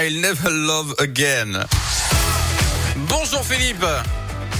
I'll Never Love Again. Bonjour Philippe.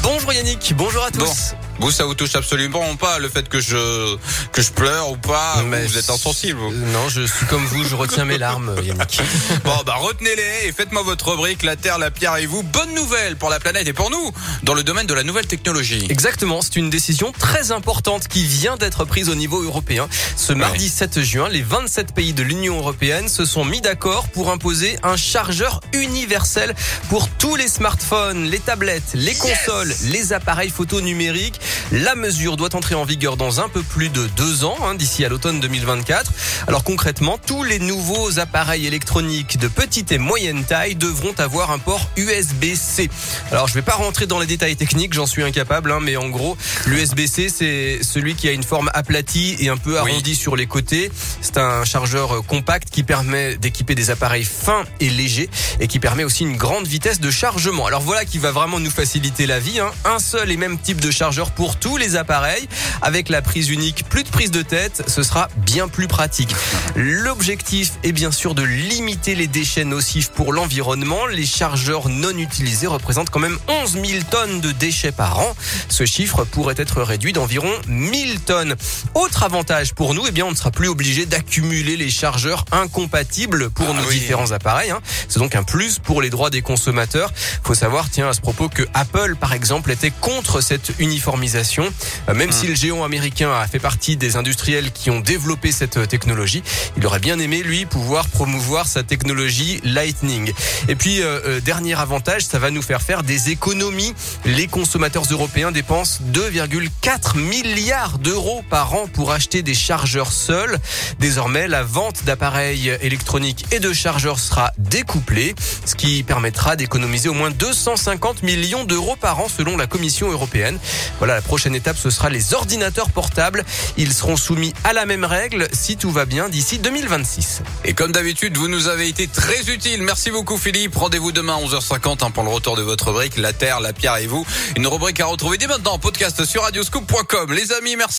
Bonjour Yannick, bonjour à tous. Bon. Vous, ça vous touche absolument pas le fait que je que je pleure ou pas Mais Vous êtes insensible. vous. Non, je suis comme vous, je retiens mes larmes, Yannick. Bon, bah retenez-les et faites-moi votre rubrique La Terre, la Pierre et vous. Bonne nouvelle pour la planète et pour nous dans le domaine de la nouvelle technologie. Exactement, c'est une décision très importante qui vient d'être prise au niveau européen. Ce mardi 7 juin, les 27 pays de l'Union européenne se sont mis d'accord pour imposer un chargeur universel pour tous les smartphones, les tablettes, les consoles, les appareils photo numériques. La mesure doit entrer en vigueur dans un peu plus de deux ans, hein, d'ici à l'automne 2024. Alors concrètement, tous les nouveaux appareils électroniques de petite et moyenne taille devront avoir un port USB-C. Alors je vais pas rentrer dans les détails techniques, j'en suis incapable, hein, mais en gros, l'USB-C c'est celui qui a une forme aplatie et un peu Oui. arrondie sur les côtés. C'est un chargeur euh, compact qui permet d'équiper des appareils fins et légers et qui permet aussi une grande vitesse de chargement. Alors voilà qui va vraiment nous faciliter la vie. hein. Un seul et même type de chargeur pour tous les appareils. Avec la prise unique, plus de prise de tête, ce sera bien plus pratique. L'objectif est bien sûr de limiter les déchets nocifs pour l'environnement. Les chargeurs non utilisés représentent quand même 11 000 tonnes de déchets par an. Ce chiffre pourrait être réduit d'environ 1000 tonnes. Autre avantage pour nous, eh bien, on ne sera plus obligé d'accumuler les chargeurs incompatibles pour Ah nos oui. différents appareils. hein. C'est donc un plus pour les droits des consommateurs. Faut savoir, tiens, à ce propos, que Apple, par exemple, était contre cette uniformisation. Euh, Même si le géant américain a fait partie des industriels qui ont développé cette euh, technologie, il aurait bien aimé, lui, pouvoir promouvoir sa technologie Lightning. Et puis, euh, euh, dernier avantage, ça va nous faire faire des économies. Les consommateurs européens dépensent 2,4 milliards d'euros par an pour acheter des chargeurs seuls. Désormais, la vente d'appareils électroniques et de chargeurs sera découplée, ce qui permettra d'économiser au moins 250 millions d'euros par an selon la Commission européenne. Voilà, la prochaine étape, ce sera les ordinateurs portables. Ils seront soumis à la même règle si tout va bien d'ici 2026. Et comme d'habitude, vous nous avez été très utile. Merci beaucoup Philippe. Rendez-vous demain à 11h50 hein, pour le retour de votre rubrique La Terre, la Pierre et vous. Une rubrique à retrouver dès maintenant en podcast sur radioscoop.com. Les amis, merci.